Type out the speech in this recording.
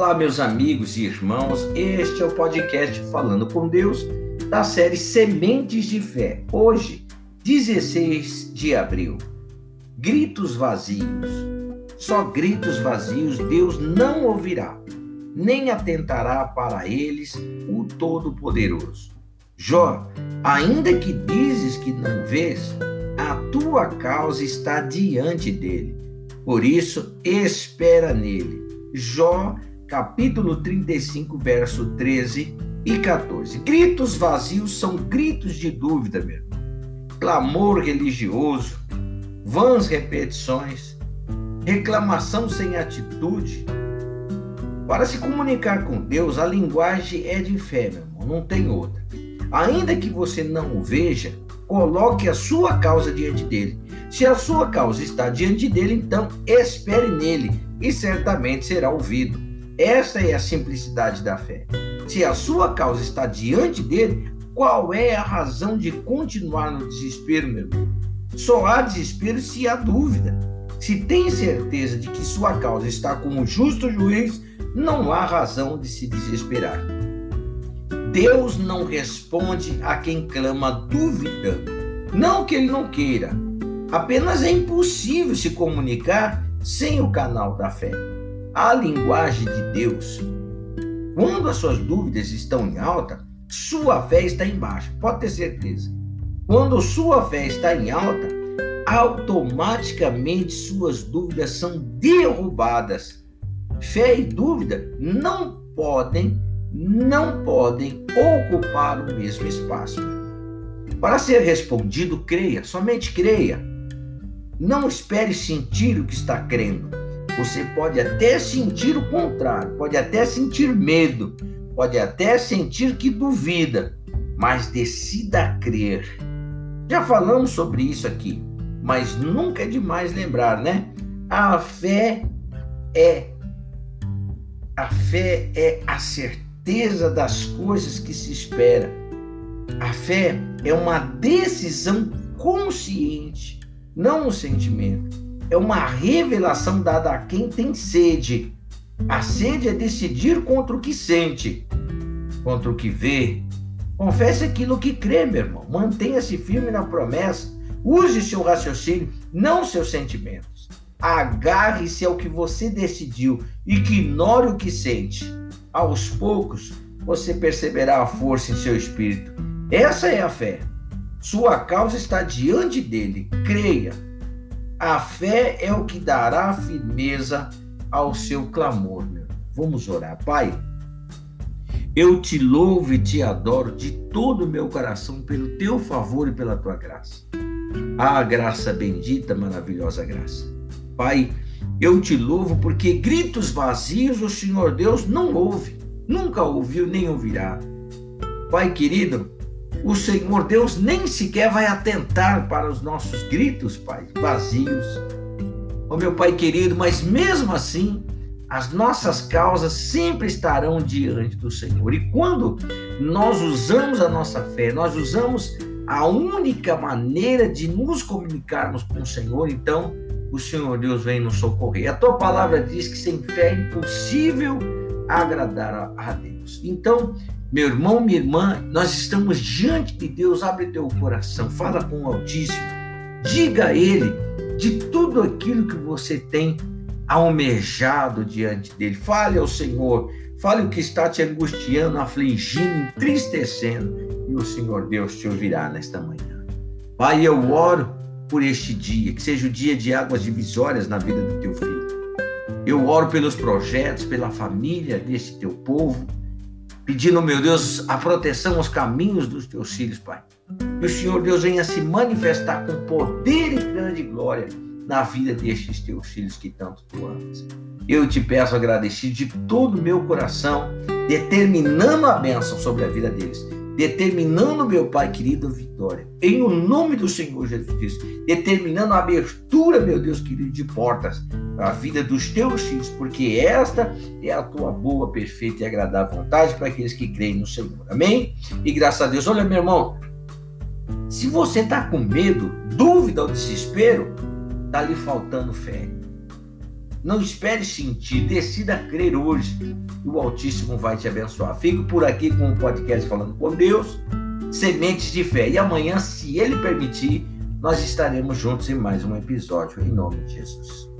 Olá, meus amigos e irmãos. Este é o podcast Falando com Deus da série Sementes de Fé. Hoje, 16 de abril. Gritos vazios. Só gritos vazios Deus não ouvirá, nem atentará para eles o Todo-Poderoso. Jó, ainda que dizes que não vês, a tua causa está diante dele. Por isso, espera nele. Jó capítulo 35, verso 13 e 14. Gritos vazios são gritos de dúvida, meu irmão. Clamor religioso, vãs repetições, reclamação sem atitude. Para se comunicar com Deus, a linguagem é de fé, meu irmão, não tem outra. Ainda que você não o veja, coloque a sua causa diante dele. Se a sua causa está diante dele, então espere nele e certamente será ouvido. Esta é a simplicidade da fé. Se a sua causa está diante dele, qual é a razão de continuar no desespero, meu irmão? Só há desespero se há dúvida. Se tem certeza de que sua causa está com o justo juiz, não há razão de se desesperar. Deus não responde a quem clama duvidando. Não que ele não queira, apenas é impossível se comunicar sem o canal da fé a linguagem de Deus. Quando as suas dúvidas estão em alta, sua fé está em baixa, pode ter certeza. Quando sua fé está em alta, automaticamente suas dúvidas são derrubadas. Fé e dúvida não podem, não podem ocupar o mesmo espaço. Para ser respondido, creia, somente creia. Não espere sentir o que está crendo. Você pode até sentir o contrário, pode até sentir medo, pode até sentir que duvida, mas decida crer. Já falamos sobre isso aqui, mas nunca é demais lembrar, né? A fé é a fé é a certeza das coisas que se espera. A fé é uma decisão consciente, não um sentimento é uma revelação dada a quem tem sede. A sede é decidir contra o que sente, contra o que vê. Confesse aquilo que crê, meu irmão. Mantenha-se firme na promessa. Use seu raciocínio, não seus sentimentos. Agarre-se ao que você decidiu. Ignore o que sente. Aos poucos, você perceberá a força em seu espírito. Essa é a fé. Sua causa está diante dele. Creia a fé é o que dará firmeza ao seu clamor, meu. Vamos orar. Pai, eu te louvo e te adoro de todo o meu coração pelo teu favor e pela tua graça. Ah, graça bendita, maravilhosa graça. Pai, eu te louvo porque gritos vazios o Senhor Deus não ouve, nunca ouviu nem ouvirá. Pai querido, o Senhor Deus nem sequer vai atentar para os nossos gritos, Pai, vazios. Ó oh, meu Pai querido, mas mesmo assim, as nossas causas sempre estarão diante do Senhor. E quando nós usamos a nossa fé, nós usamos a única maneira de nos comunicarmos com o Senhor, então o Senhor Deus vem nos socorrer. A tua palavra diz que sem fé é impossível agradar a Deus. Então, meu irmão, minha irmã, nós estamos diante de Deus. Abre teu coração, fala com o Altíssimo. Diga a Ele de tudo aquilo que você tem almejado diante dele. Fale ao Senhor, fale o que está te angustiando, afligindo, entristecendo, e o Senhor Deus te ouvirá nesta manhã. Pai, eu oro por este dia, que seja o dia de águas divisórias na vida do teu filho. Eu oro pelos projetos, pela família deste teu povo pedindo, meu Deus, a proteção aos caminhos dos teus filhos, Pai. Que o Senhor Deus venha se manifestar com poder e grande glória na vida destes teus filhos que tanto tu amas. Eu te peço agradecido de todo o meu coração, determinando a bênção sobre a vida deles determinando, meu Pai querido, a vitória. Em o nome do Senhor Jesus Cristo, determinando a abertura, meu Deus querido, de portas para a vida dos teus filhos, porque esta é a tua boa, perfeita e agradável vontade para aqueles que creem no Senhor. Amém? E graças a Deus, olha, meu irmão, se você está com medo, dúvida ou desespero, está lhe faltando fé. Não espere sentir, decida crer hoje e o Altíssimo vai te abençoar. Fico por aqui com o podcast Falando com Deus, Sementes de Fé. E amanhã, se Ele permitir, nós estaremos juntos em mais um episódio, em nome de Jesus.